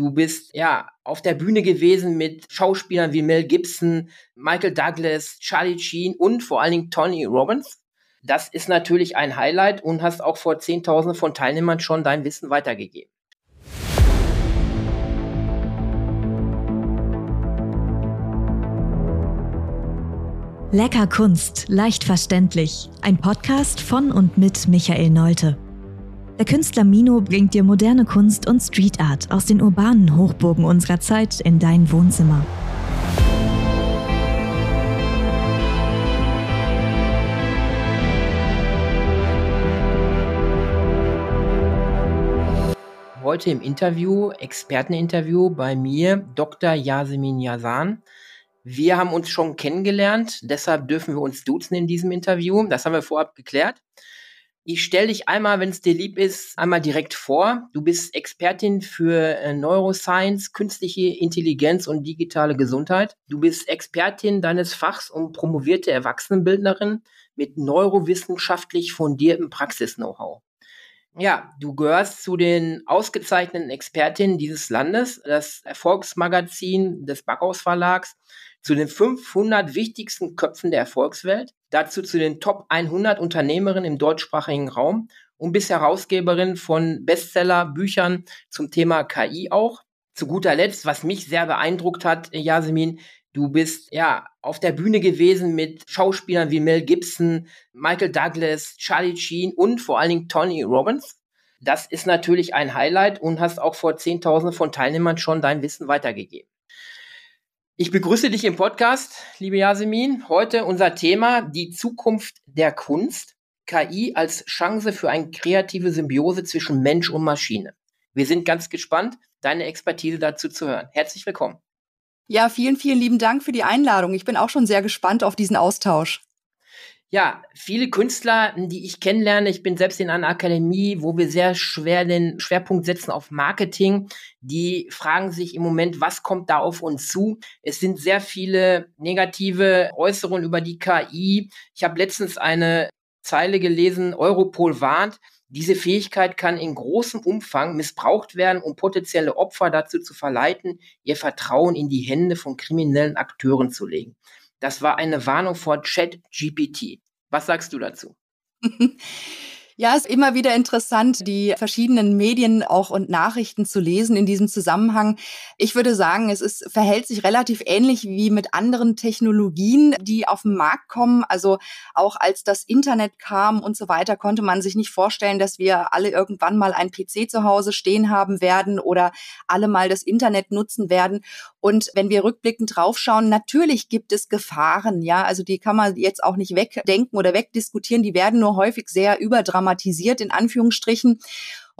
Du bist ja auf der Bühne gewesen mit Schauspielern wie Mel Gibson, Michael Douglas, Charlie Sheen und vor allen Dingen Tony Robbins. Das ist natürlich ein Highlight und hast auch vor Zehntausenden von Teilnehmern schon dein Wissen weitergegeben. Lecker Kunst, leicht verständlich. Ein Podcast von und mit Michael Neute. Der Künstler Mino bringt dir moderne Kunst und Street Art aus den urbanen Hochburgen unserer Zeit in dein Wohnzimmer. Heute im Interview, Experteninterview bei mir, Dr. Yasemin Yazan. Wir haben uns schon kennengelernt, deshalb dürfen wir uns duzen in diesem Interview. Das haben wir vorab geklärt. Ich stelle dich einmal, wenn es dir lieb ist, einmal direkt vor. Du bist Expertin für äh, Neuroscience, künstliche Intelligenz und digitale Gesundheit. Du bist Expertin deines Fachs und promovierte Erwachsenenbildnerin mit neurowissenschaftlich fundiertem Praxis-Know-how. Ja, du gehörst zu den ausgezeichneten Expertinnen dieses Landes, das Erfolgsmagazin des Backhaus Verlags zu den 500 wichtigsten Köpfen der Erfolgswelt, dazu zu den Top 100 Unternehmerinnen im deutschsprachigen Raum und bist Herausgeberin von Bestseller-Büchern zum Thema KI auch. Zu guter Letzt, was mich sehr beeindruckt hat, Yasemin, du bist ja auf der Bühne gewesen mit Schauspielern wie Mel Gibson, Michael Douglas, Charlie Sheen und vor allen Dingen Tony Robbins. Das ist natürlich ein Highlight und hast auch vor Zehntausenden von Teilnehmern schon dein Wissen weitergegeben. Ich begrüße dich im Podcast, liebe Yasemin. Heute unser Thema, die Zukunft der Kunst. KI als Chance für eine kreative Symbiose zwischen Mensch und Maschine. Wir sind ganz gespannt, deine Expertise dazu zu hören. Herzlich willkommen. Ja, vielen, vielen lieben Dank für die Einladung. Ich bin auch schon sehr gespannt auf diesen Austausch. Ja, viele Künstler, die ich kennenlerne, ich bin selbst in einer Akademie, wo wir sehr schwer den Schwerpunkt setzen auf Marketing, die fragen sich im Moment, was kommt da auf uns zu? Es sind sehr viele negative Äußerungen über die KI. Ich habe letztens eine Zeile gelesen, Europol warnt, diese Fähigkeit kann in großem Umfang missbraucht werden, um potenzielle Opfer dazu zu verleiten, ihr Vertrauen in die Hände von kriminellen Akteuren zu legen. Das war eine Warnung vor ChatGPT. Was sagst du dazu? Ja, es ist immer wieder interessant, die verschiedenen Medien auch und Nachrichten zu lesen in diesem Zusammenhang. Ich würde sagen, es ist, verhält sich relativ ähnlich wie mit anderen Technologien, die auf den Markt kommen. Also auch als das Internet kam und so weiter, konnte man sich nicht vorstellen, dass wir alle irgendwann mal ein PC zu Hause stehen haben werden oder alle mal das Internet nutzen werden. Und wenn wir rückblickend draufschauen, natürlich gibt es Gefahren, ja, also die kann man jetzt auch nicht wegdenken oder wegdiskutieren, die werden nur häufig sehr überdramatisiert dramatisiert in Anführungsstrichen.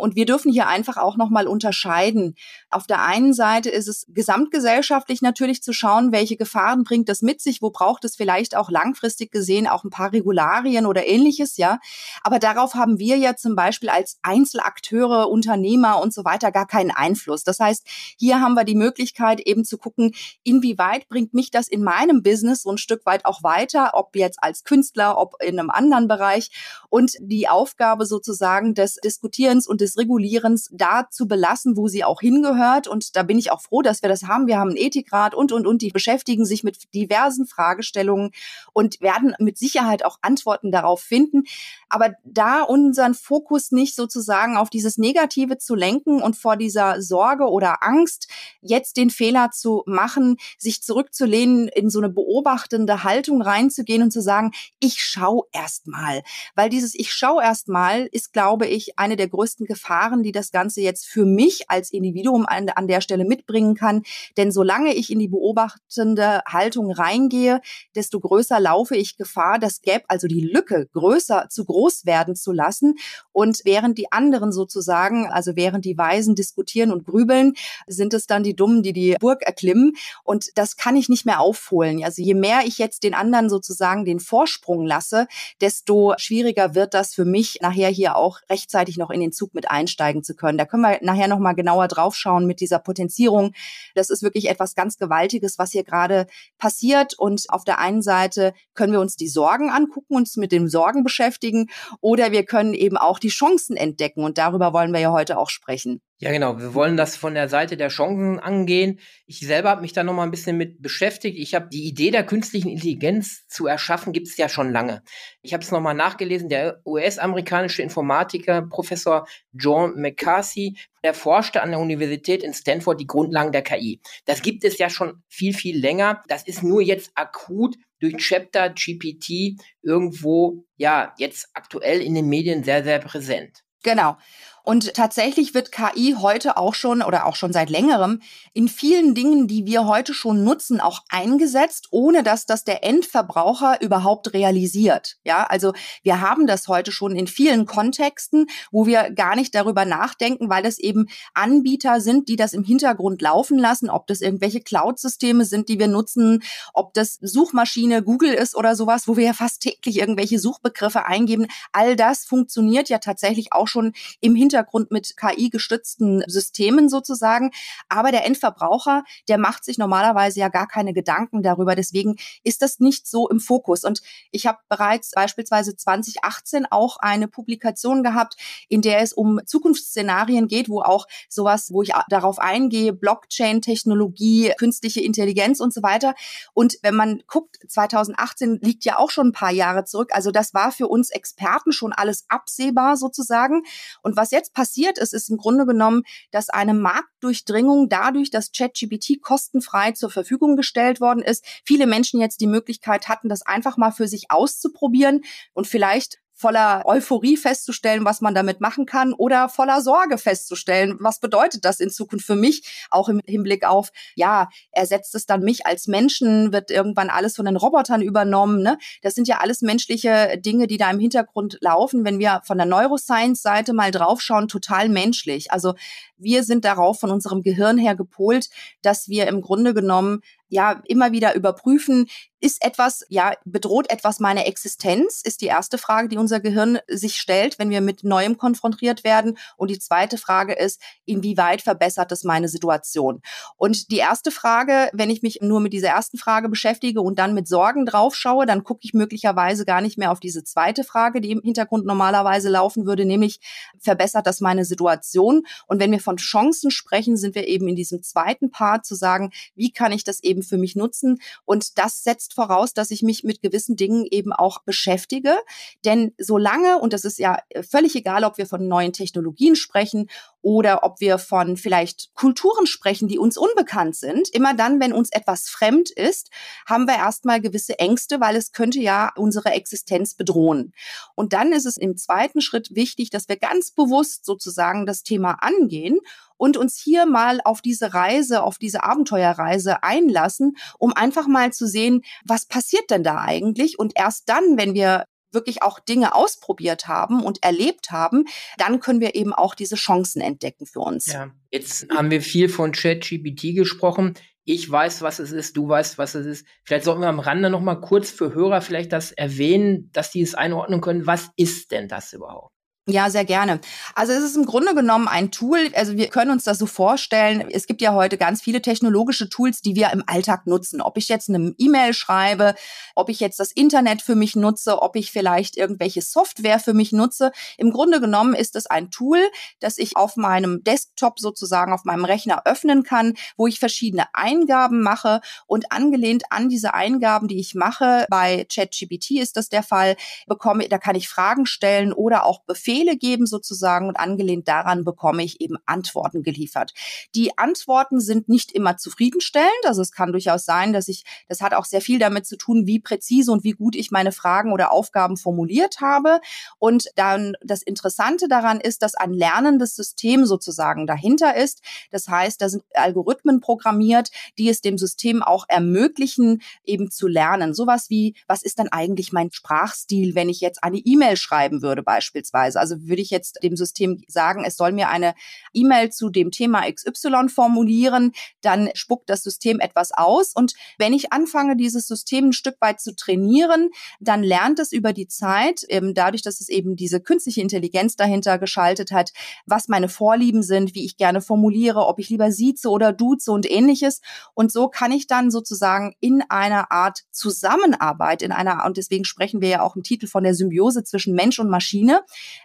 Und wir dürfen hier einfach auch nochmal unterscheiden. Auf der einen Seite ist es gesamtgesellschaftlich natürlich zu schauen, welche Gefahren bringt das mit sich, wo braucht es vielleicht auch langfristig gesehen auch ein paar Regularien oder ähnliches, ja. Aber darauf haben wir ja zum Beispiel als Einzelakteure, Unternehmer und so weiter gar keinen Einfluss. Das heißt, hier haben wir die Möglichkeit eben zu gucken, inwieweit bringt mich das in meinem Business so ein Stück weit auch weiter, ob jetzt als Künstler, ob in einem anderen Bereich und die Aufgabe sozusagen des Diskutierens und des des Regulierens da zu belassen, wo sie auch hingehört. Und da bin ich auch froh, dass wir das haben. Wir haben einen Ethikrat und, und, und. Die beschäftigen sich mit diversen Fragestellungen und werden mit Sicherheit auch Antworten darauf finden. Aber da unseren Fokus nicht sozusagen auf dieses Negative zu lenken und vor dieser Sorge oder Angst jetzt den Fehler zu machen, sich zurückzulehnen, in so eine beobachtende Haltung reinzugehen und zu sagen, ich schau erst mal. Weil dieses Ich schau erst mal ist, glaube ich, eine der größten Gefahren, die das Ganze jetzt für mich als Individuum an, an der Stelle mitbringen kann. Denn solange ich in die beobachtende Haltung reingehe, desto größer laufe ich Gefahr, das Gap, also die Lücke größer zu groß werden zu lassen. Und während die anderen sozusagen, also während die Weisen diskutieren und grübeln, sind es dann die Dummen, die die Burg erklimmen. Und das kann ich nicht mehr aufholen. Also je mehr ich jetzt den anderen sozusagen den Vorsprung lasse, desto schwieriger wird das für mich, nachher hier auch rechtzeitig noch in den Zug mit einsteigen zu können. Da können wir nachher noch mal genauer draufschauen mit dieser Potenzierung. Das ist wirklich etwas ganz Gewaltiges, was hier gerade passiert. Und auf der einen Seite können wir uns die Sorgen angucken, uns mit den Sorgen beschäftigen oder wir können eben auch die Chancen entdecken. Und darüber wollen wir ja heute auch sprechen. Ja, genau. Wir wollen das von der Seite der Chancen angehen. Ich selber habe mich da noch mal ein bisschen mit beschäftigt. Ich habe die Idee der künstlichen Intelligenz zu erschaffen, gibt es ja schon lange. Ich habe es noch nachgelesen. Der US-amerikanische Informatiker Professor John McCarthy, der forschte an der Universität in Stanford die Grundlagen der KI. Das gibt es ja schon viel, viel länger. Das ist nur jetzt akut durch Chapter GPT irgendwo, ja, jetzt aktuell in den Medien sehr, sehr präsent. Genau. Und tatsächlich wird KI heute auch schon oder auch schon seit längerem in vielen Dingen, die wir heute schon nutzen, auch eingesetzt, ohne dass das der Endverbraucher überhaupt realisiert. Ja, also wir haben das heute schon in vielen Kontexten, wo wir gar nicht darüber nachdenken, weil es eben Anbieter sind, die das im Hintergrund laufen lassen, ob das irgendwelche Cloud-Systeme sind, die wir nutzen, ob das Suchmaschine Google ist oder sowas, wo wir ja fast täglich irgendwelche Suchbegriffe eingeben. All das funktioniert ja tatsächlich auch schon im Hintergrund Hintergrund mit KI-gestützten Systemen sozusagen. Aber der Endverbraucher, der macht sich normalerweise ja gar keine Gedanken darüber. Deswegen ist das nicht so im Fokus. Und ich habe bereits beispielsweise 2018 auch eine Publikation gehabt, in der es um Zukunftsszenarien geht, wo auch sowas, wo ich darauf eingehe, Blockchain-Technologie, künstliche Intelligenz und so weiter. Und wenn man guckt, 2018 liegt ja auch schon ein paar Jahre zurück. Also das war für uns Experten schon alles absehbar sozusagen. Und was jetzt jetzt passiert ist, ist im Grunde genommen, dass eine Marktdurchdringung dadurch, dass ChatGPT kostenfrei zur Verfügung gestellt worden ist, viele Menschen jetzt die Möglichkeit hatten, das einfach mal für sich auszuprobieren und vielleicht voller Euphorie festzustellen, was man damit machen kann oder voller Sorge festzustellen, was bedeutet das in Zukunft für mich, auch im Hinblick auf, ja, ersetzt es dann mich als Menschen, wird irgendwann alles von den Robotern übernommen. Ne? Das sind ja alles menschliche Dinge, die da im Hintergrund laufen. Wenn wir von der Neuroscience-Seite mal draufschauen, total menschlich. Also wir sind darauf von unserem Gehirn her gepolt, dass wir im Grunde genommen ja immer wieder überprüfen, ist etwas, ja, bedroht etwas meine Existenz? Ist die erste Frage, die unser Gehirn sich stellt, wenn wir mit Neuem konfrontiert werden. Und die zweite Frage ist, inwieweit verbessert es meine Situation? Und die erste Frage, wenn ich mich nur mit dieser ersten Frage beschäftige und dann mit Sorgen draufschaue, dann gucke ich möglicherweise gar nicht mehr auf diese zweite Frage, die im Hintergrund normalerweise laufen würde, nämlich verbessert das meine Situation? Und wenn wir von Chancen sprechen, sind wir eben in diesem zweiten Part zu sagen, wie kann ich das eben für mich nutzen? Und das setzt voraus, dass ich mich mit gewissen Dingen eben auch beschäftige. Denn solange, und das ist ja völlig egal, ob wir von neuen Technologien sprechen oder ob wir von vielleicht Kulturen sprechen, die uns unbekannt sind. Immer dann, wenn uns etwas fremd ist, haben wir erstmal gewisse Ängste, weil es könnte ja unsere Existenz bedrohen. Und dann ist es im zweiten Schritt wichtig, dass wir ganz bewusst sozusagen das Thema angehen und uns hier mal auf diese Reise, auf diese Abenteuerreise einlassen, um einfach mal zu sehen, was passiert denn da eigentlich? Und erst dann, wenn wir wirklich auch Dinge ausprobiert haben und erlebt haben, dann können wir eben auch diese Chancen entdecken für uns. Ja, jetzt haben wir viel von ChatGPT gesprochen. Ich weiß, was es ist, du weißt, was es ist. Vielleicht sollten wir am Rande noch mal kurz für Hörer vielleicht das erwähnen, dass die es einordnen können. Was ist denn das überhaupt? Ja, sehr gerne. Also es ist im Grunde genommen ein Tool, also wir können uns das so vorstellen, es gibt ja heute ganz viele technologische Tools, die wir im Alltag nutzen. Ob ich jetzt eine E-Mail schreibe, ob ich jetzt das Internet für mich nutze, ob ich vielleicht irgendwelche Software für mich nutze. Im Grunde genommen ist es ein Tool, das ich auf meinem Desktop sozusagen auf meinem Rechner öffnen kann, wo ich verschiedene Eingaben mache und angelehnt an diese Eingaben, die ich mache, bei ChatGPT ist das der Fall, bekomme, da kann ich Fragen stellen oder auch Befehle Befehle geben sozusagen und angelehnt daran bekomme ich eben Antworten geliefert. Die Antworten sind nicht immer zufriedenstellend. Also es kann durchaus sein, dass ich, das hat auch sehr viel damit zu tun, wie präzise und wie gut ich meine Fragen oder Aufgaben formuliert habe. Und dann das Interessante daran ist, dass ein lernendes System sozusagen dahinter ist. Das heißt, da sind Algorithmen programmiert, die es dem System auch ermöglichen, eben zu lernen. Sowas wie, was ist denn eigentlich mein Sprachstil, wenn ich jetzt eine E-Mail schreiben würde beispielsweise? Also würde ich jetzt dem System sagen, es soll mir eine E-Mail zu dem Thema XY formulieren, dann spuckt das System etwas aus. Und wenn ich anfange, dieses System ein Stück weit zu trainieren, dann lernt es über die Zeit, eben dadurch, dass es eben diese künstliche Intelligenz dahinter geschaltet hat, was meine Vorlieben sind, wie ich gerne formuliere, ob ich lieber sieze oder duze und ähnliches. Und so kann ich dann sozusagen in einer Art Zusammenarbeit, in einer, und deswegen sprechen wir ja auch im Titel von der Symbiose zwischen Mensch und Maschine,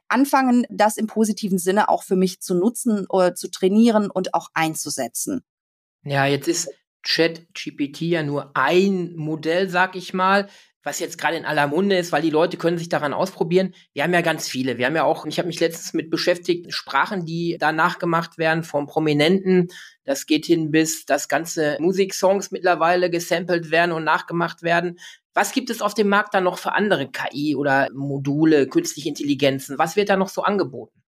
anfangen, das im positiven Sinne auch für mich zu nutzen zu trainieren und auch einzusetzen. Ja, jetzt ist ChatGPT ja nur ein Modell, sag ich mal was jetzt gerade in aller Munde ist, weil die Leute können sich daran ausprobieren. Wir haben ja ganz viele. Wir haben ja auch, ich habe mich letztens mit beschäftigt, Sprachen, die da nachgemacht werden vom Prominenten. Das geht hin bis, dass ganze Musiksongs mittlerweile gesampelt werden und nachgemacht werden. Was gibt es auf dem Markt da noch für andere KI oder Module, künstliche Intelligenzen? Was wird da noch so angeboten?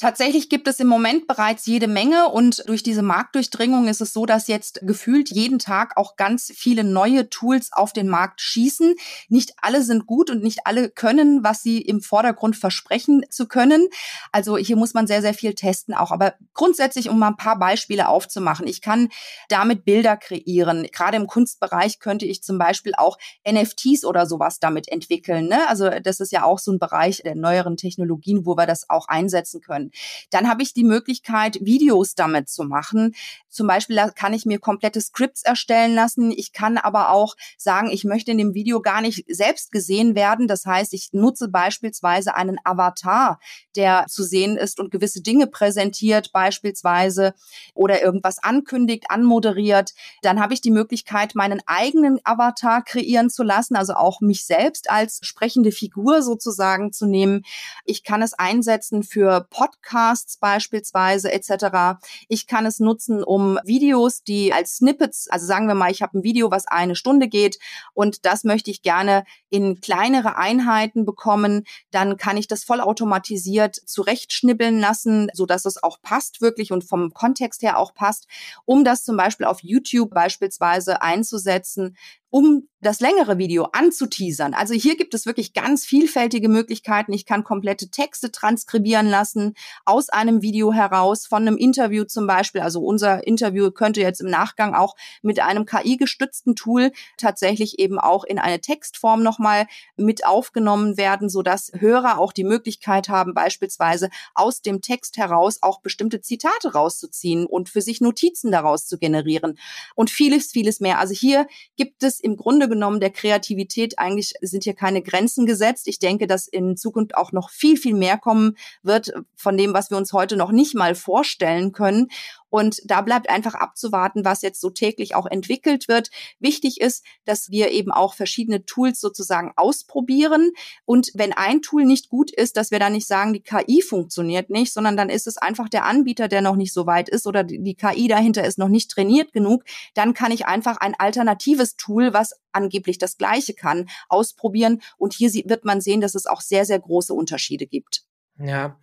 Tatsächlich gibt es im Moment bereits jede Menge und durch diese Marktdurchdringung ist es so, dass jetzt gefühlt jeden Tag auch ganz viele neue Tools auf den Markt schießen. Nicht alle sind gut und nicht alle können, was sie im Vordergrund versprechen zu können. Also hier muss man sehr, sehr viel testen auch. Aber grundsätzlich, um mal ein paar Beispiele aufzumachen, ich kann damit Bilder kreieren. Gerade im Kunstbereich könnte ich zum Beispiel auch NFTs oder sowas damit entwickeln. Ne? Also das ist ja auch so ein Bereich der neueren Technologien, wo wir das auch einsetzen können. Dann habe ich die Möglichkeit, Videos damit zu machen. Zum Beispiel kann ich mir komplette Scripts erstellen lassen. Ich kann aber auch sagen, ich möchte in dem Video gar nicht selbst gesehen werden. Das heißt, ich nutze beispielsweise einen Avatar, der zu sehen ist und gewisse Dinge präsentiert beispielsweise oder irgendwas ankündigt, anmoderiert. Dann habe ich die Möglichkeit, meinen eigenen Avatar kreieren zu lassen, also auch mich selbst als sprechende Figur sozusagen zu nehmen. Ich kann es einsetzen für Podcasts Podcasts beispielsweise etc. Ich kann es nutzen, um Videos, die als Snippets, also sagen wir mal, ich habe ein Video, was eine Stunde geht und das möchte ich gerne in kleinere Einheiten bekommen, dann kann ich das vollautomatisiert zurechtschnibbeln lassen, so dass es auch passt wirklich und vom Kontext her auch passt, um das zum Beispiel auf YouTube beispielsweise einzusetzen, um das längere Video anzuteasern. Also hier gibt es wirklich ganz vielfältige Möglichkeiten. Ich kann komplette Texte transkribieren lassen aus einem Video heraus, von einem Interview zum Beispiel. Also unser Interview könnte jetzt im Nachgang auch mit einem KI-gestützten Tool tatsächlich eben auch in eine Textform nochmal mit aufgenommen werden, sodass Hörer auch die Möglichkeit haben, beispielsweise aus dem Text heraus auch bestimmte Zitate rauszuziehen und für sich Notizen daraus zu generieren und vieles, vieles mehr. Also hier gibt es im Grunde genommen der Kreativität eigentlich sind hier keine Grenzen gesetzt. Ich denke, dass in Zukunft auch noch viel, viel mehr kommen wird von dem, was wir uns heute noch nicht mal vorstellen können. Und da bleibt einfach abzuwarten, was jetzt so täglich auch entwickelt wird. Wichtig ist, dass wir eben auch verschiedene Tools sozusagen ausprobieren. Und wenn ein Tool nicht gut ist, dass wir dann nicht sagen, die KI funktioniert nicht, sondern dann ist es einfach der Anbieter, der noch nicht so weit ist oder die KI dahinter ist noch nicht trainiert genug. Dann kann ich einfach ein alternatives Tool, was angeblich das Gleiche kann, ausprobieren. Und hier wird man sehen, dass es auch sehr, sehr große Unterschiede gibt. Ja,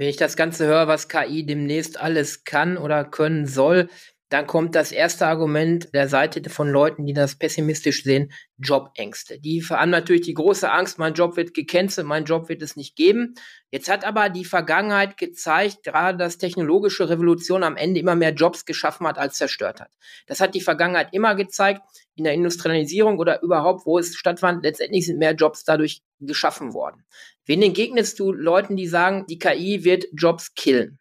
wenn ich das Ganze höre, was KI demnächst alles kann oder können soll, dann kommt das erste Argument der Seite von Leuten, die das pessimistisch sehen, Jobängste. Die haben natürlich die große Angst, mein Job wird gecancelt, mein Job wird es nicht geben. Jetzt hat aber die Vergangenheit gezeigt, gerade dass technologische Revolution am Ende immer mehr Jobs geschaffen hat als zerstört hat. Das hat die Vergangenheit immer gezeigt, in der Industrialisierung oder überhaupt, wo es stattfand, letztendlich sind mehr Jobs dadurch geschaffen worden. Wen entgegnest du Leuten, die sagen, die KI wird Jobs killen?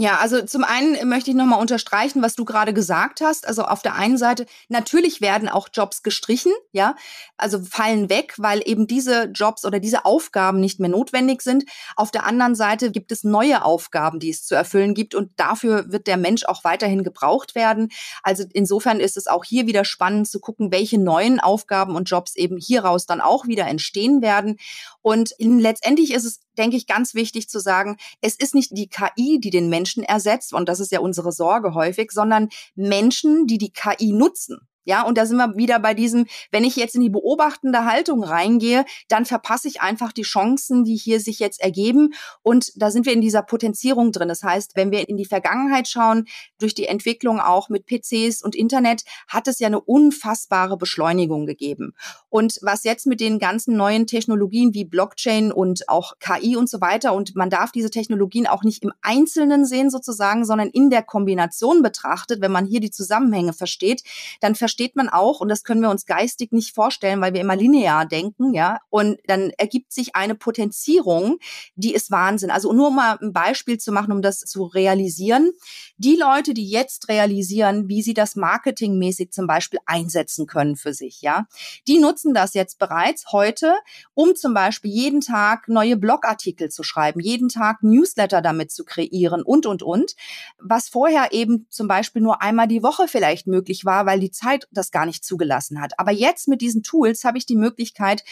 Ja, also zum einen möchte ich nochmal unterstreichen, was du gerade gesagt hast. Also auf der einen Seite, natürlich werden auch Jobs gestrichen, ja, also fallen weg, weil eben diese Jobs oder diese Aufgaben nicht mehr notwendig sind. Auf der anderen Seite gibt es neue Aufgaben, die es zu erfüllen gibt und dafür wird der Mensch auch weiterhin gebraucht werden. Also insofern ist es auch hier wieder spannend zu gucken, welche neuen Aufgaben und Jobs eben hieraus dann auch wieder entstehen werden. Und letztendlich ist es denke ich, ganz wichtig zu sagen, es ist nicht die KI, die den Menschen ersetzt, und das ist ja unsere Sorge häufig, sondern Menschen, die die KI nutzen. Ja, und da sind wir wieder bei diesem, wenn ich jetzt in die beobachtende Haltung reingehe, dann verpasse ich einfach die Chancen, die hier sich jetzt ergeben. Und da sind wir in dieser Potenzierung drin. Das heißt, wenn wir in die Vergangenheit schauen, durch die Entwicklung auch mit PCs und Internet, hat es ja eine unfassbare Beschleunigung gegeben. Und was jetzt mit den ganzen neuen Technologien wie Blockchain und auch KI und so weiter, und man darf diese Technologien auch nicht im Einzelnen sehen sozusagen, sondern in der Kombination betrachtet, wenn man hier die Zusammenhänge versteht, dann versteht versteht man auch, und das können wir uns geistig nicht vorstellen, weil wir immer linear denken, ja. Und dann ergibt sich eine Potenzierung, die ist Wahnsinn. Also nur mal ein Beispiel zu machen, um das zu realisieren. Die Leute, die jetzt realisieren, wie sie das marketingmäßig zum Beispiel einsetzen können für sich, ja, die nutzen das jetzt bereits heute, um zum Beispiel jeden Tag neue Blogartikel zu schreiben, jeden Tag Newsletter damit zu kreieren und, und, und. Was vorher eben zum Beispiel nur einmal die Woche vielleicht möglich war, weil die Zeit das gar nicht zugelassen hat. Aber jetzt mit diesen Tools habe ich die Möglichkeit,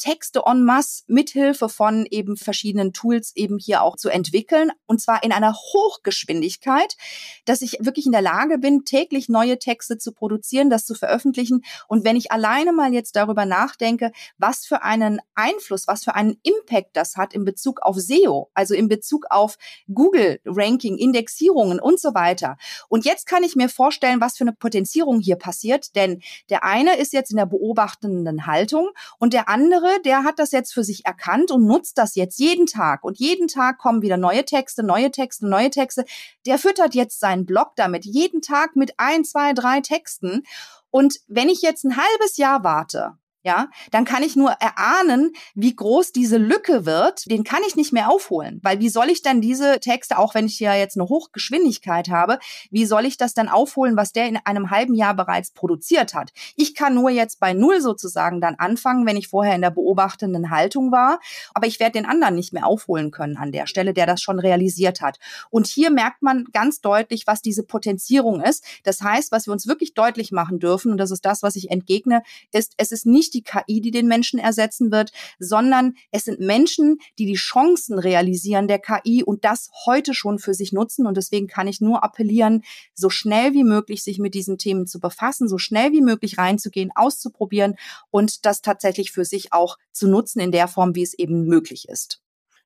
Texte en masse mithilfe von eben verschiedenen Tools eben hier auch zu entwickeln und zwar in einer Hochgeschwindigkeit, dass ich wirklich in der Lage bin, täglich neue Texte zu produzieren, das zu veröffentlichen. Und wenn ich alleine mal jetzt darüber nachdenke, was für einen Einfluss, was für einen Impact das hat in Bezug auf SEO, also in Bezug auf Google Ranking, Indexierungen und so weiter. Und jetzt kann ich mir vorstellen, was für eine Potenzierung hier passiert, denn der eine ist jetzt in der beobachtenden Haltung und der andere der hat das jetzt für sich erkannt und nutzt das jetzt jeden Tag. Und jeden Tag kommen wieder neue Texte, neue Texte, neue Texte. Der füttert jetzt seinen Blog damit, jeden Tag mit ein, zwei, drei Texten. Und wenn ich jetzt ein halbes Jahr warte, ja, dann kann ich nur erahnen, wie groß diese Lücke wird. Den kann ich nicht mehr aufholen, weil wie soll ich dann diese Texte, auch wenn ich ja jetzt eine Hochgeschwindigkeit habe, wie soll ich das dann aufholen, was der in einem halben Jahr bereits produziert hat? Ich kann nur jetzt bei Null sozusagen dann anfangen, wenn ich vorher in der beobachtenden Haltung war, aber ich werde den anderen nicht mehr aufholen können an der Stelle, der das schon realisiert hat. Und hier merkt man ganz deutlich, was diese Potenzierung ist. Das heißt, was wir uns wirklich deutlich machen dürfen, und das ist das, was ich entgegne, ist, es ist nicht nicht die KI, die den Menschen ersetzen wird, sondern es sind Menschen, die die Chancen realisieren der KI und das heute schon für sich nutzen. Und deswegen kann ich nur appellieren, so schnell wie möglich sich mit diesen Themen zu befassen, so schnell wie möglich reinzugehen, auszuprobieren und das tatsächlich für sich auch zu nutzen in der Form, wie es eben möglich ist.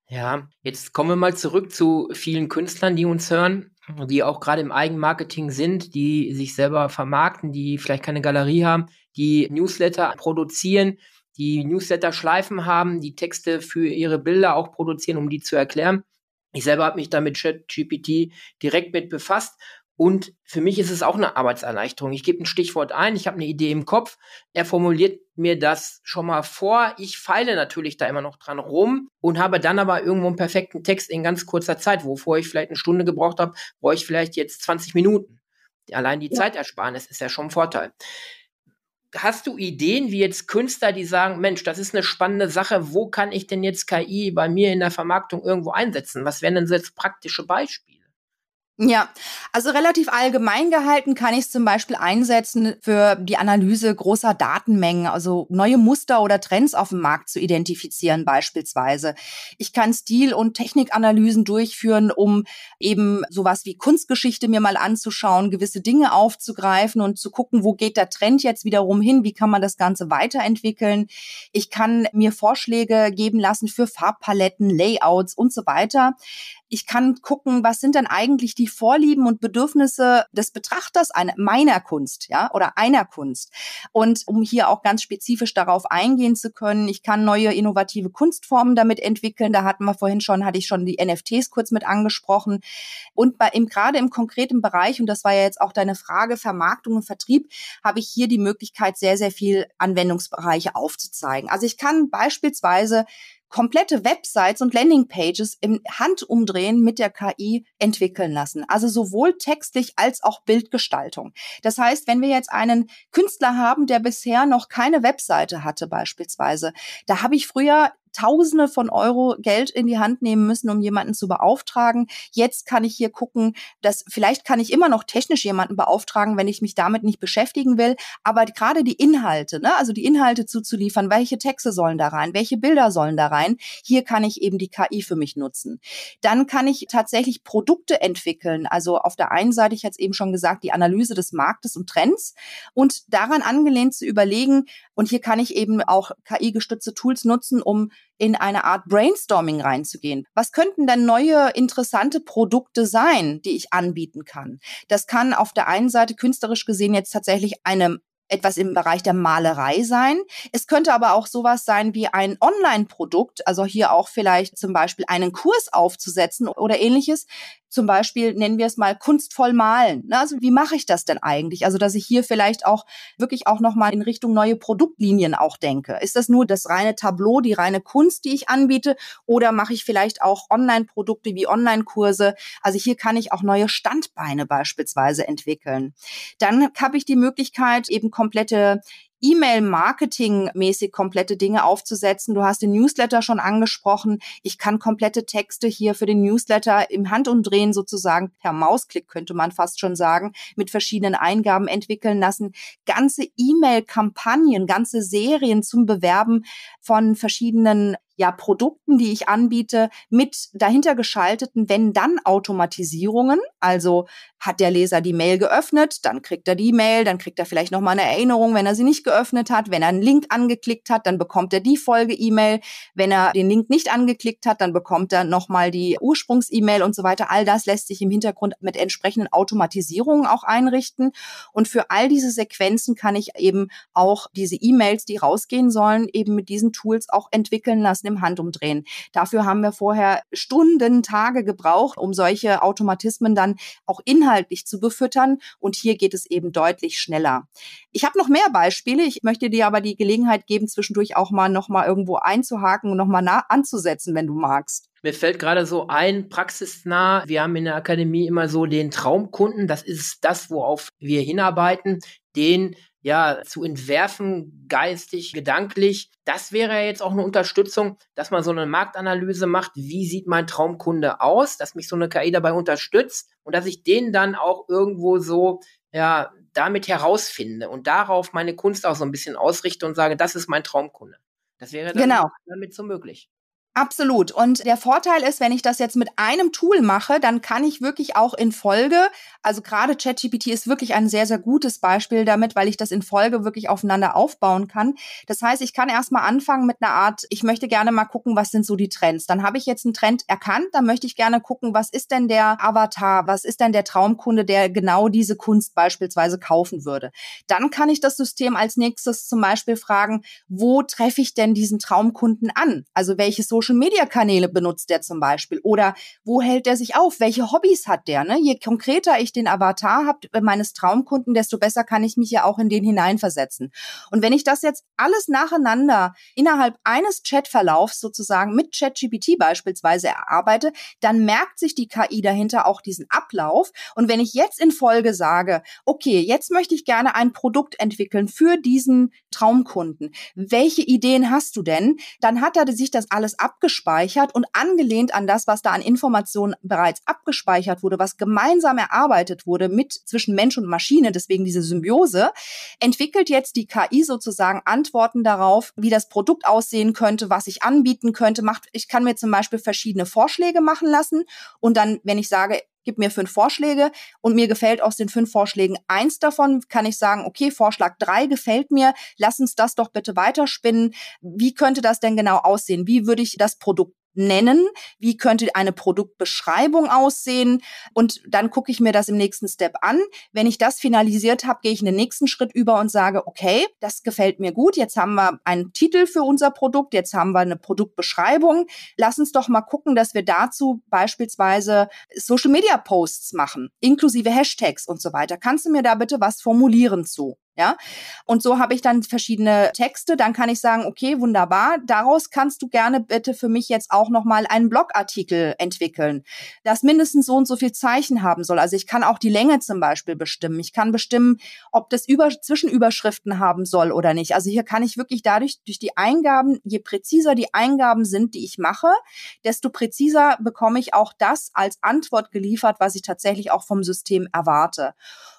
Ja, jetzt kommen wir mal zurück zu vielen Künstlern, die uns hören, die auch gerade im Eigenmarketing sind, die sich selber vermarkten, die vielleicht keine Galerie haben, die Newsletter produzieren, die Newsletter-Schleifen haben, die Texte für ihre Bilder auch produzieren, um die zu erklären. Ich selber habe mich da mit ChatGPT direkt mit befasst und für mich ist es auch eine Arbeitserleichterung. Ich gebe ein Stichwort ein, ich habe eine Idee im Kopf, er formuliert mir das schon mal vor. Ich feile natürlich da immer noch dran rum und habe dann aber irgendwo einen perfekten Text in ganz kurzer Zeit, wovor ich vielleicht eine Stunde gebraucht habe, brauche ich vielleicht jetzt 20 Minuten. Allein die ja. Zeitersparnis ist ja schon ein Vorteil hast du Ideen, wie jetzt Künstler, die sagen, Mensch, das ist eine spannende Sache, wo kann ich denn jetzt KI bei mir in der Vermarktung irgendwo einsetzen? Was wären denn so jetzt praktische Beispiele? Ja, also relativ allgemein gehalten kann ich es zum Beispiel einsetzen für die Analyse großer Datenmengen, also neue Muster oder Trends auf dem Markt zu identifizieren beispielsweise. Ich kann Stil- und Technikanalysen durchführen, um eben sowas wie Kunstgeschichte mir mal anzuschauen, gewisse Dinge aufzugreifen und zu gucken, wo geht der Trend jetzt wiederum hin, wie kann man das Ganze weiterentwickeln. Ich kann mir Vorschläge geben lassen für Farbpaletten, Layouts und so weiter. Ich kann gucken, was sind denn eigentlich die Vorlieben und Bedürfnisse des Betrachters einer, meiner Kunst, ja, oder einer Kunst. Und um hier auch ganz spezifisch darauf eingehen zu können, ich kann neue innovative Kunstformen damit entwickeln. Da hatten wir vorhin schon, hatte ich schon die NFTs kurz mit angesprochen. Und bei, im, gerade im konkreten Bereich, und das war ja jetzt auch deine Frage, Vermarktung und Vertrieb, habe ich hier die Möglichkeit, sehr, sehr viel Anwendungsbereiche aufzuzeigen. Also ich kann beispielsweise komplette Websites und Landingpages im Handumdrehen mit der KI entwickeln lassen. Also sowohl textlich als auch Bildgestaltung. Das heißt, wenn wir jetzt einen Künstler haben, der bisher noch keine Webseite hatte beispielsweise, da habe ich früher Tausende von Euro Geld in die Hand nehmen müssen, um jemanden zu beauftragen. Jetzt kann ich hier gucken, dass vielleicht kann ich immer noch technisch jemanden beauftragen, wenn ich mich damit nicht beschäftigen will. Aber gerade die Inhalte, ne, also die Inhalte zuzuliefern, welche Texte sollen da rein, welche Bilder sollen da rein, hier kann ich eben die KI für mich nutzen. Dann kann ich tatsächlich Produkte entwickeln. Also auf der einen Seite, ich hatte es eben schon gesagt, die Analyse des Marktes und Trends und daran angelehnt zu überlegen, und hier kann ich eben auch KI-gestützte Tools nutzen, um in eine Art Brainstorming reinzugehen. Was könnten denn neue interessante Produkte sein, die ich anbieten kann? Das kann auf der einen Seite künstlerisch gesehen jetzt tatsächlich eine etwas im Bereich der Malerei sein. Es könnte aber auch sowas sein wie ein Online-Produkt, also hier auch vielleicht zum Beispiel einen Kurs aufzusetzen oder ähnliches. Zum Beispiel nennen wir es mal kunstvoll malen. Also wie mache ich das denn eigentlich? Also dass ich hier vielleicht auch wirklich auch nochmal in Richtung neue Produktlinien auch denke. Ist das nur das reine Tableau, die reine Kunst, die ich anbiete? Oder mache ich vielleicht auch Online-Produkte wie Online-Kurse? Also hier kann ich auch neue Standbeine beispielsweise entwickeln. Dann habe ich die Möglichkeit, eben komplette E-Mail-Marketing-mäßig komplette Dinge aufzusetzen. Du hast den Newsletter schon angesprochen. Ich kann komplette Texte hier für den Newsletter im Handumdrehen sozusagen per Mausklick könnte man fast schon sagen, mit verschiedenen Eingaben entwickeln lassen. Ganze E-Mail-Kampagnen, ganze Serien zum Bewerben von verschiedenen ja Produkten, die ich anbiete, mit dahinter geschalteten, wenn dann Automatisierungen. Also hat der Leser die Mail geöffnet, dann kriegt er die Mail, dann kriegt er vielleicht noch mal eine Erinnerung, wenn er sie nicht geöffnet hat. Wenn er einen Link angeklickt hat, dann bekommt er die Folge-E-Mail. Wenn er den Link nicht angeklickt hat, dann bekommt er noch mal die Ursprungs-E-Mail und so weiter. All das lässt sich im Hintergrund mit entsprechenden Automatisierungen auch einrichten. Und für all diese Sequenzen kann ich eben auch diese E-Mails, die rausgehen sollen, eben mit diesen Tools auch entwickeln lassen Ganzen im Handumdrehen. Dafür haben wir vorher Stunden, Tage gebraucht, um solche Automatismen dann auch inhaltlich zu befüttern. Und hier geht es eben deutlich schneller. Ich habe noch mehr Beispiele. Ich möchte dir aber die Gelegenheit geben, zwischendurch auch mal noch mal irgendwo einzuhaken und noch mal anzusetzen, wenn du magst. Mir fällt gerade so ein, praxisnah. Wir haben in der Akademie immer so den Traumkunden. Das ist das, worauf wir hinarbeiten. Den ja, zu entwerfen, geistig, gedanklich. Das wäre jetzt auch eine Unterstützung, dass man so eine Marktanalyse macht. Wie sieht mein Traumkunde aus? Dass mich so eine KI dabei unterstützt und dass ich den dann auch irgendwo so, ja, damit herausfinde und darauf meine Kunst auch so ein bisschen ausrichte und sage, das ist mein Traumkunde. Das wäre dann genau. damit so möglich. Absolut. Und der Vorteil ist, wenn ich das jetzt mit einem Tool mache, dann kann ich wirklich auch in Folge, also gerade ChatGPT ist wirklich ein sehr, sehr gutes Beispiel damit, weil ich das in Folge wirklich aufeinander aufbauen kann. Das heißt, ich kann erstmal anfangen mit einer Art, ich möchte gerne mal gucken, was sind so die Trends. Dann habe ich jetzt einen Trend erkannt, dann möchte ich gerne gucken, was ist denn der Avatar, was ist denn der Traumkunde, der genau diese Kunst beispielsweise kaufen würde. Dann kann ich das System als nächstes zum Beispiel fragen, wo treffe ich denn diesen Traumkunden an? Also welches Social-Media-Kanäle benutzt der zum Beispiel? Oder wo hält der sich auf? Welche Hobbys hat der? Ne? Je konkreter ich den Avatar habe meines Traumkunden, desto besser kann ich mich ja auch in den hineinversetzen. Und wenn ich das jetzt alles nacheinander innerhalb eines Chatverlaufs sozusagen mit ChatGPT beispielsweise erarbeite, dann merkt sich die KI dahinter auch diesen Ablauf. Und wenn ich jetzt in Folge sage, okay, jetzt möchte ich gerne ein Produkt entwickeln für diesen Traumkunden. Welche Ideen hast du denn? Dann hat er sich das alles ab abgespeichert und angelehnt an das, was da an Informationen bereits abgespeichert wurde, was gemeinsam erarbeitet wurde mit zwischen Mensch und Maschine, deswegen diese Symbiose, entwickelt jetzt die KI sozusagen Antworten darauf, wie das Produkt aussehen könnte, was ich anbieten könnte. Macht, ich kann mir zum Beispiel verschiedene Vorschläge machen lassen und dann, wenn ich sage, gib mir fünf Vorschläge und mir gefällt aus den fünf Vorschlägen eins davon, kann ich sagen, okay, Vorschlag drei gefällt mir, lass uns das doch bitte weiterspinnen. Wie könnte das denn genau aussehen? Wie würde ich das Produkt nennen? Wie könnte eine Produktbeschreibung aussehen? Und dann gucke ich mir das im nächsten Step an. Wenn ich das finalisiert habe, gehe ich in den nächsten Schritt über und sage, okay, das gefällt mir gut. Jetzt haben wir einen Titel für unser Produkt. Jetzt haben wir eine Produktbeschreibung. Lass uns doch mal gucken, dass wir dazu beispielsweise Social Media Posts machen, inklusive Hashtags und so weiter. Kannst du mir da bitte was formulieren zu? Ja, und so habe ich dann verschiedene Texte. Dann kann ich sagen, okay, wunderbar. Daraus kannst du gerne bitte für mich jetzt auch noch mal einen Blogartikel entwickeln, das mindestens so und so viel Zeichen haben soll. Also ich kann auch die Länge zum Beispiel bestimmen. Ich kann bestimmen, ob das über Zwischenüberschriften haben soll oder nicht. Also hier kann ich wirklich dadurch durch die Eingaben, je präziser die Eingaben sind, die ich mache, desto präziser bekomme ich auch das als Antwort geliefert, was ich tatsächlich auch vom System erwarte.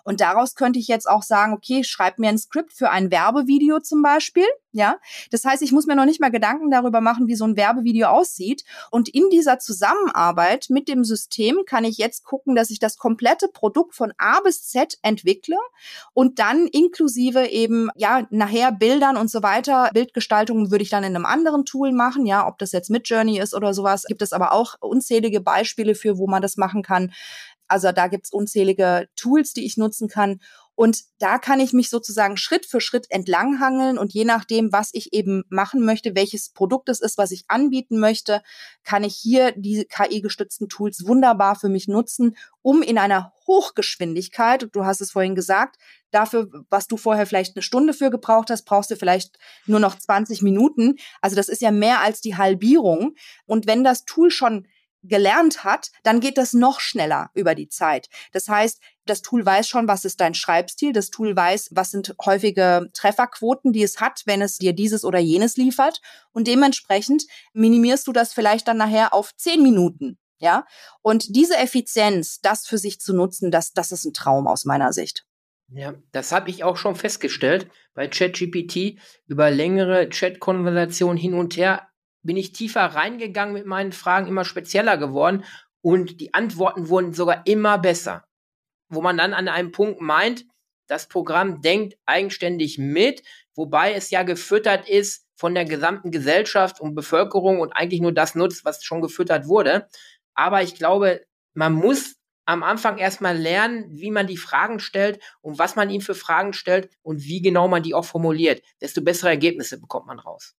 Und daraus könnte ich jetzt auch sagen, okay, schreib mir ein Skript für ein Werbevideo zum Beispiel. Ja, das heißt, ich muss mir noch nicht mal Gedanken darüber machen, wie so ein Werbevideo aussieht. Und in dieser Zusammenarbeit mit dem System kann ich jetzt gucken, dass ich das komplette Produkt von A bis Z entwickle und dann inklusive eben, ja, nachher Bildern und so weiter. Bildgestaltung würde ich dann in einem anderen Tool machen. Ja, ob das jetzt mit Journey ist oder sowas, gibt es aber auch unzählige Beispiele für, wo man das machen kann. Also da gibt's unzählige Tools, die ich nutzen kann. Und da kann ich mich sozusagen Schritt für Schritt entlanghangeln und je nachdem, was ich eben machen möchte, welches Produkt es ist, was ich anbieten möchte, kann ich hier diese KI-gestützten Tools wunderbar für mich nutzen, um in einer Hochgeschwindigkeit, du hast es vorhin gesagt, dafür, was du vorher vielleicht eine Stunde für gebraucht hast, brauchst du vielleicht nur noch 20 Minuten. Also das ist ja mehr als die Halbierung. Und wenn das Tool schon gelernt hat, dann geht das noch schneller über die Zeit. Das heißt, das Tool weiß schon, was ist dein Schreibstil. Das Tool weiß, was sind häufige Trefferquoten, die es hat, wenn es dir dieses oder jenes liefert. Und dementsprechend minimierst du das vielleicht dann nachher auf zehn Minuten. Ja, und diese Effizienz, das für sich zu nutzen, das, das ist ein Traum aus meiner Sicht. Ja, das habe ich auch schon festgestellt bei ChatGPT über längere Chat-Konversationen hin und her bin ich tiefer reingegangen mit meinen Fragen, immer spezieller geworden und die Antworten wurden sogar immer besser. Wo man dann an einem Punkt meint, das Programm denkt eigenständig mit, wobei es ja gefüttert ist von der gesamten Gesellschaft und Bevölkerung und eigentlich nur das nutzt, was schon gefüttert wurde. Aber ich glaube, man muss am Anfang erstmal lernen, wie man die Fragen stellt und was man ihm für Fragen stellt und wie genau man die auch formuliert. Desto bessere Ergebnisse bekommt man raus.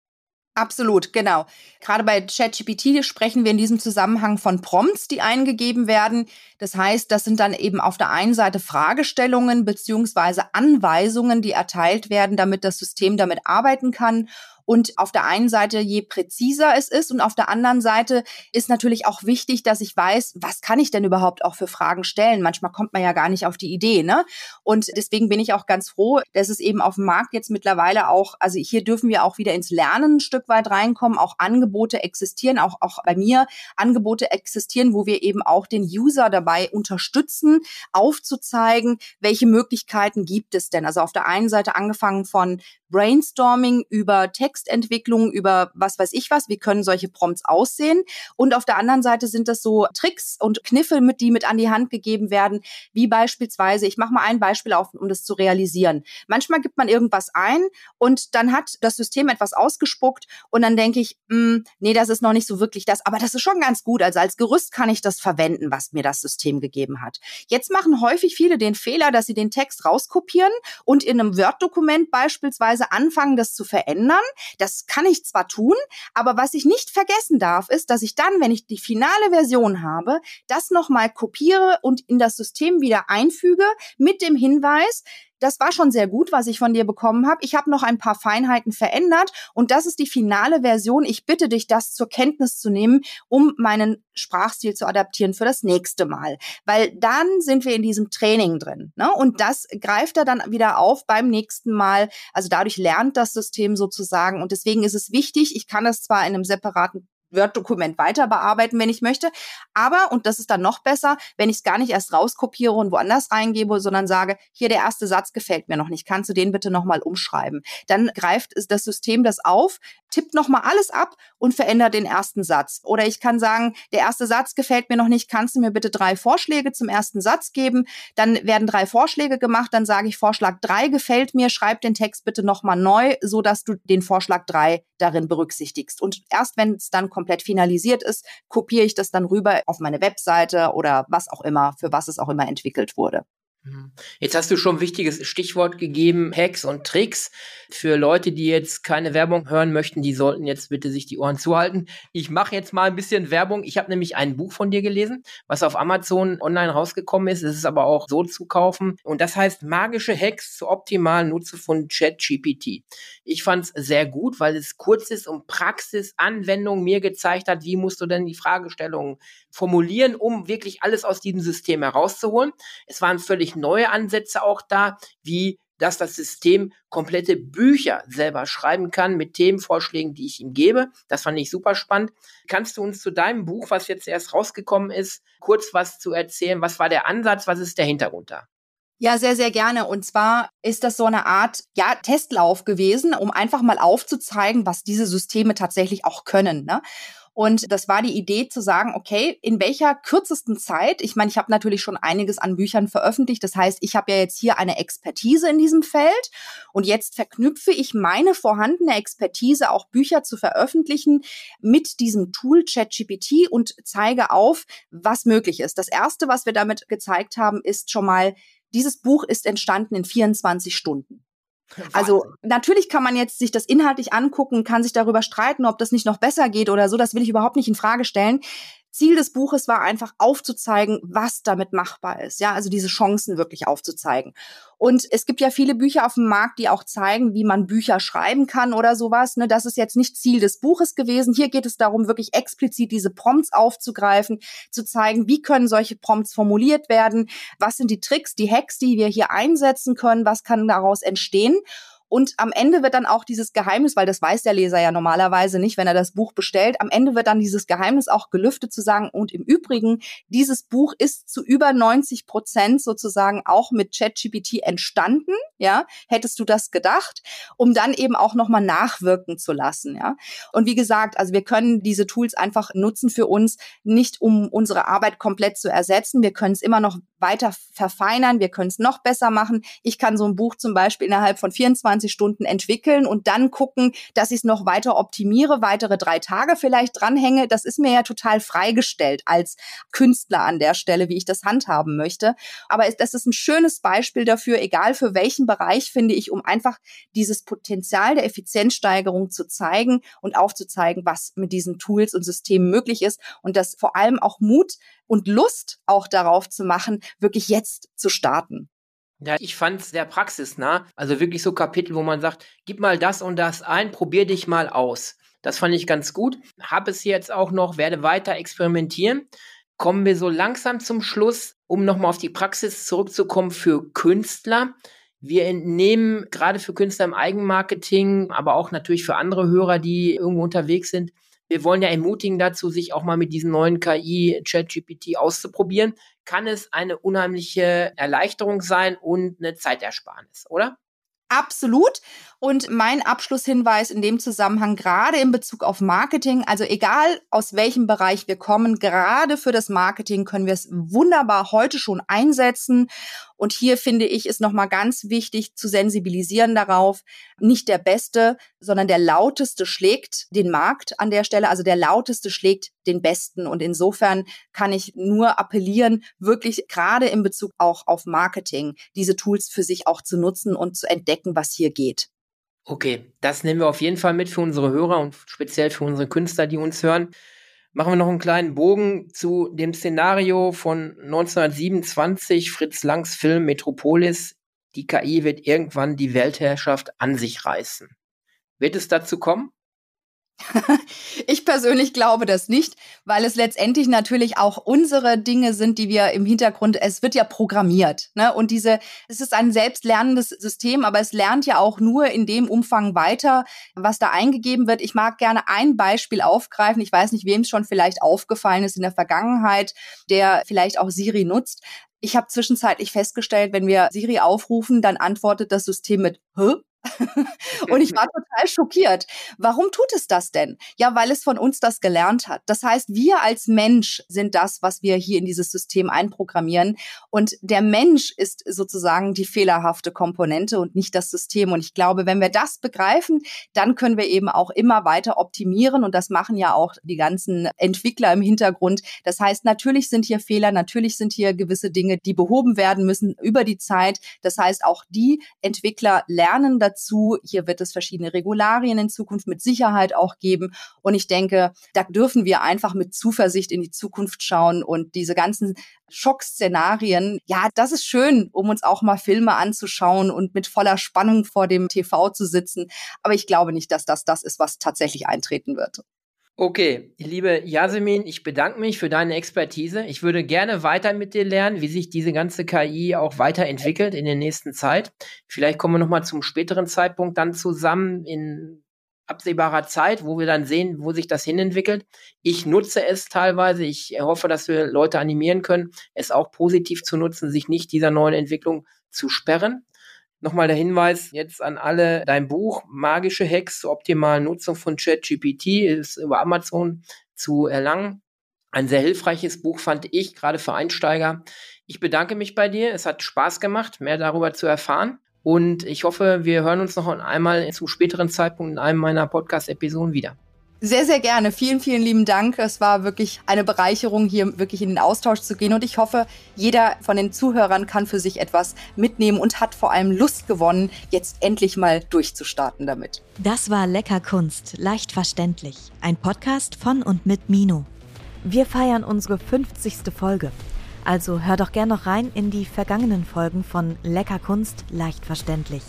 Absolut, genau. Gerade bei ChatGPT sprechen wir in diesem Zusammenhang von Prompts, die eingegeben werden. Das heißt, das sind dann eben auf der einen Seite Fragestellungen beziehungsweise Anweisungen, die erteilt werden, damit das System damit arbeiten kann. Und auf der einen Seite, je präziser es ist und auf der anderen Seite ist natürlich auch wichtig, dass ich weiß, was kann ich denn überhaupt auch für Fragen stellen? Manchmal kommt man ja gar nicht auf die Idee, ne? Und deswegen bin ich auch ganz froh, dass es eben auf dem Markt jetzt mittlerweile auch, also hier dürfen wir auch wieder ins Lernen ein Stück weit reinkommen, auch Angebote existieren, auch, auch bei mir Angebote existieren, wo wir eben auch den User dabei unterstützen, aufzuzeigen, welche Möglichkeiten gibt es denn? Also auf der einen Seite angefangen von Brainstorming über Textentwicklung, über was weiß ich was, wie können solche Prompts aussehen. Und auf der anderen Seite sind das so Tricks und Kniffe, mit die mit an die Hand gegeben werden, wie beispielsweise, ich mache mal ein Beispiel auf, um das zu realisieren. Manchmal gibt man irgendwas ein und dann hat das System etwas ausgespuckt und dann denke ich, mh, hm, nee, das ist noch nicht so wirklich das, aber das ist schon ganz gut. Also als Gerüst kann ich das verwenden, was mir das System gegeben hat. Jetzt machen häufig viele den Fehler, dass sie den Text rauskopieren und in einem Word-Dokument beispielsweise anfangen, das zu verändern. Das kann ich zwar tun, aber was ich nicht vergessen darf, ist, dass ich dann, wenn ich die finale Version habe, das nochmal kopiere und in das System wieder einfüge mit dem Hinweis, das war schon sehr gut, was ich von dir bekommen habe. Ich habe noch ein paar Feinheiten verändert und das ist die finale Version. Ich bitte dich, das zur Kenntnis zu nehmen, um meinen Sprachstil zu adaptieren für das nächste Mal. Weil dann sind wir in diesem Training drin. Ne? Und das greift er dann wieder auf beim nächsten Mal. Also dadurch lernt das System sozusagen. Und deswegen ist es wichtig, ich kann das zwar in einem separaten Word-Dokument weiter bearbeiten, wenn ich möchte. Aber, und das ist dann noch besser, wenn ich es gar nicht erst rauskopiere und woanders reingebe, sondern sage, hier der erste Satz gefällt mir noch nicht, kannst du den bitte nochmal umschreiben. Dann greift das System das auf, tippt nochmal alles ab und verändert den ersten Satz. Oder ich kann sagen, der erste Satz gefällt mir noch nicht, kannst du mir bitte drei Vorschläge zum ersten Satz geben? Dann werden drei Vorschläge gemacht, dann sage ich, Vorschlag drei gefällt mir, schreib den Text bitte nochmal neu, so dass du den Vorschlag drei darin berücksichtigst. Und erst wenn es dann komplett finalisiert ist, kopiere ich das dann rüber auf meine Webseite oder was auch immer, für was es auch immer entwickelt wurde. Mhm. Jetzt hast du schon ein wichtiges Stichwort gegeben, Hacks und Tricks. Für Leute, die jetzt keine Werbung hören möchten, die sollten jetzt bitte sich die Ohren zuhalten. Ich mache jetzt mal ein bisschen Werbung. Ich habe nämlich ein Buch von dir gelesen, was auf Amazon online rausgekommen ist. Es ist aber auch so zu kaufen. Und das heißt Magische Hacks zur optimalen Nutze von ChatGPT. Ich fand es sehr gut, weil es kurz ist und Praxisanwendung mir gezeigt hat, wie musst du denn die Fragestellungen formulieren, um wirklich alles aus diesem System herauszuholen. Es waren völlig neue Ansätze auch da, wie dass das System komplette Bücher selber schreiben kann mit Themenvorschlägen, die ich ihm gebe. Das fand ich super spannend. Kannst du uns zu deinem Buch, was jetzt erst rausgekommen ist, kurz was zu erzählen? Was war der Ansatz? Was ist der Hintergrund da? Ja, sehr, sehr gerne. Und zwar ist das so eine Art, ja, Testlauf gewesen, um einfach mal aufzuzeigen, was diese Systeme tatsächlich auch können. Ne? Und das war die Idee zu sagen, okay, in welcher kürzesten Zeit, ich meine, ich habe natürlich schon einiges an Büchern veröffentlicht, das heißt, ich habe ja jetzt hier eine Expertise in diesem Feld und jetzt verknüpfe ich meine vorhandene Expertise, auch Bücher zu veröffentlichen, mit diesem Tool ChatGPT und zeige auf, was möglich ist. Das Erste, was wir damit gezeigt haben, ist schon mal Dieses Buch ist entstanden in 24 Stunden. Also natürlich kann man jetzt sich das inhaltlich angucken, kann sich darüber streiten, ob das nicht noch besser geht oder so. Das will ich überhaupt nicht in Frage stellen. Ziel des Buches war einfach aufzuzeigen, was damit machbar ist. Ja, also diese Chancen wirklich aufzuzeigen. Und es gibt ja viele Bücher auf dem Markt, die auch zeigen, wie man Bücher schreiben kann oder sowas. Ne, das ist jetzt nicht Ziel des Buches gewesen. Hier geht es darum, wirklich explizit diese Prompts aufzugreifen, zu zeigen, wie können solche Prompts formuliert werden, was sind die Tricks, die Hacks, die wir hier einsetzen können, was kann daraus entstehen. Und am Ende wird dann auch dieses Geheimnis, weil das weiß der Leser ja normalerweise nicht, wenn er das Buch bestellt, am Ende wird dann dieses Geheimnis auch gelüftet zu sagen, und im Übrigen, dieses Buch ist zu über 90 Prozent sozusagen auch mit ChatGPT entstanden, ja, hättest du das gedacht, um dann eben auch nochmal nachwirken zu lassen, ja. Und wie gesagt, also wir können diese Tools einfach nutzen für uns, nicht um unsere Arbeit komplett zu ersetzen. Wir können es immer noch weiter verfeinern, wir können es noch besser machen. Ich kann so ein Buch zum Beispiel innerhalb von 24 Stunden entwickeln und dann gucken, dass ich es noch weiter optimiere, weitere drei Tage vielleicht dranhänge. Das ist mir ja total freigestellt als Künstler an der Stelle, wie ich das handhaben möchte. Aber das ist ein schönes Beispiel dafür, egal für welchen Bereich, finde ich, um einfach dieses Potenzial der Effizienzsteigerung zu zeigen und aufzuzeigen, was mit diesen Tools und Systemen möglich ist und das vor allem auch Mut und Lust auch darauf zu machen, wirklich jetzt zu starten. Ja, ich fand es sehr praxisnah. Also wirklich so Kapitel, wo man sagt, gib mal das und das ein, probier dich mal aus. Das fand ich ganz gut. Habe es jetzt auch noch, werde weiter experimentieren. Kommen wir so langsam zum Schluss, um nochmal auf die Praxis zurückzukommen für Künstler. Wir entnehmen gerade für Künstler im Eigenmarketing, aber auch natürlich für andere Hörer, die irgendwo unterwegs sind, wir wollen ja ermutigen dazu, sich auch mal mit diesem neuen KI ChatGPT auszuprobieren. Kann es eine unheimliche Erleichterung sein und eine Zeitersparnis, oder? Absolut. Und mein Abschlusshinweis in dem Zusammenhang, gerade in Bezug auf Marketing, also egal aus welchem Bereich wir kommen, gerade für das Marketing können wir es wunderbar heute schon einsetzen. Und hier finde ich, ist nochmal ganz wichtig zu sensibilisieren darauf, nicht der Beste, sondern der Lauteste schlägt den Markt an der Stelle. Also der Lauteste schlägt den Besten. Und insofern kann ich nur appellieren, wirklich gerade in Bezug auch auf Marketing, diese Tools für sich auch zu nutzen und zu entdecken, was hier geht. Okay, das nehmen wir auf jeden Fall mit für unsere Hörer und speziell für unsere Künstler, die uns hören. Machen wir noch einen kleinen Bogen zu dem Szenario von 1927, Fritz Langs Film Metropolis. Die KI wird irgendwann die Weltherrschaft an sich reißen. Wird es dazu kommen? ich persönlich glaube das nicht, weil es letztendlich natürlich auch unsere Dinge sind, die wir im Hintergrund, es wird ja programmiert. Ne? Und diese, es ist ein selbstlernendes System, aber es lernt ja auch nur in dem Umfang weiter, was da eingegeben wird. Ich mag gerne ein Beispiel aufgreifen. Ich weiß nicht, wem es schon vielleicht aufgefallen ist in der Vergangenheit, der vielleicht auch Siri nutzt. Ich habe zwischenzeitlich festgestellt, wenn wir Siri aufrufen, dann antwortet das System mit Hä? und ich war total schockiert. Warum tut es das denn? Ja, weil es von uns das gelernt hat. Das heißt, wir als Mensch sind das, was wir hier in dieses System einprogrammieren. Und der Mensch ist sozusagen die fehlerhafte Komponente und nicht das System. Und ich glaube, wenn wir das begreifen, dann können wir eben auch immer weiter optimieren. Und das machen ja auch die ganzen Entwickler im Hintergrund. Das heißt, natürlich sind hier Fehler, natürlich sind hier gewisse Dinge, die behoben werden müssen über die Zeit. Das heißt, auch die Entwickler lernen dazu dazu. Hier wird es verschiedene Regularien in Zukunft mit Sicherheit auch geben. Und ich denke, da dürfen wir einfach mit Zuversicht in die Zukunft schauen und diese ganzen Schockszenarien. Ja, das ist schön, um uns auch mal Filme anzuschauen und mit voller Spannung vor dem TV zu sitzen. Aber ich glaube nicht, dass das das ist, was tatsächlich eintreten wird. Okay, liebe Yasemin, ich bedanke mich für deine Expertise. Ich würde gerne weiter mit dir lernen, wie sich diese ganze KI auch weiterentwickelt in der nächsten Zeit. Vielleicht kommen wir nochmal zum späteren Zeitpunkt dann zusammen in absehbarer Zeit, wo wir dann sehen, wo sich das hinentwickelt. Ich nutze es teilweise. Ich hoffe, dass wir Leute animieren können, es auch positiv zu nutzen, sich nicht dieser neuen Entwicklung zu sperren. Nochmal der Hinweis jetzt an alle, dein Buch Magische Hacks zur optimalen Nutzung von ChatGPT ist über Amazon zu erlangen. Ein sehr hilfreiches Buch fand ich, gerade für Einsteiger. Ich bedanke mich bei dir. Es hat Spaß gemacht, mehr darüber zu erfahren. Und ich hoffe, wir hören uns noch einmal zum späteren Zeitpunkt in einem meiner Podcast-Episoden wieder. Sehr, sehr gerne. Vielen, vielen lieben Dank. Es war wirklich eine Bereicherung, hier wirklich in den Austausch zu gehen. Und ich hoffe, jeder von den Zuhörern kann für sich etwas mitnehmen und hat vor allem Lust gewonnen, jetzt endlich mal durchzustarten damit. Das war Lecker Kunst, leicht verständlich. Ein Podcast von und mit Mino. Wir feiern unsere 50. Folge. Also hör doch gern noch rein in die vergangenen Folgen von Lecker Kunst, leicht verständlich.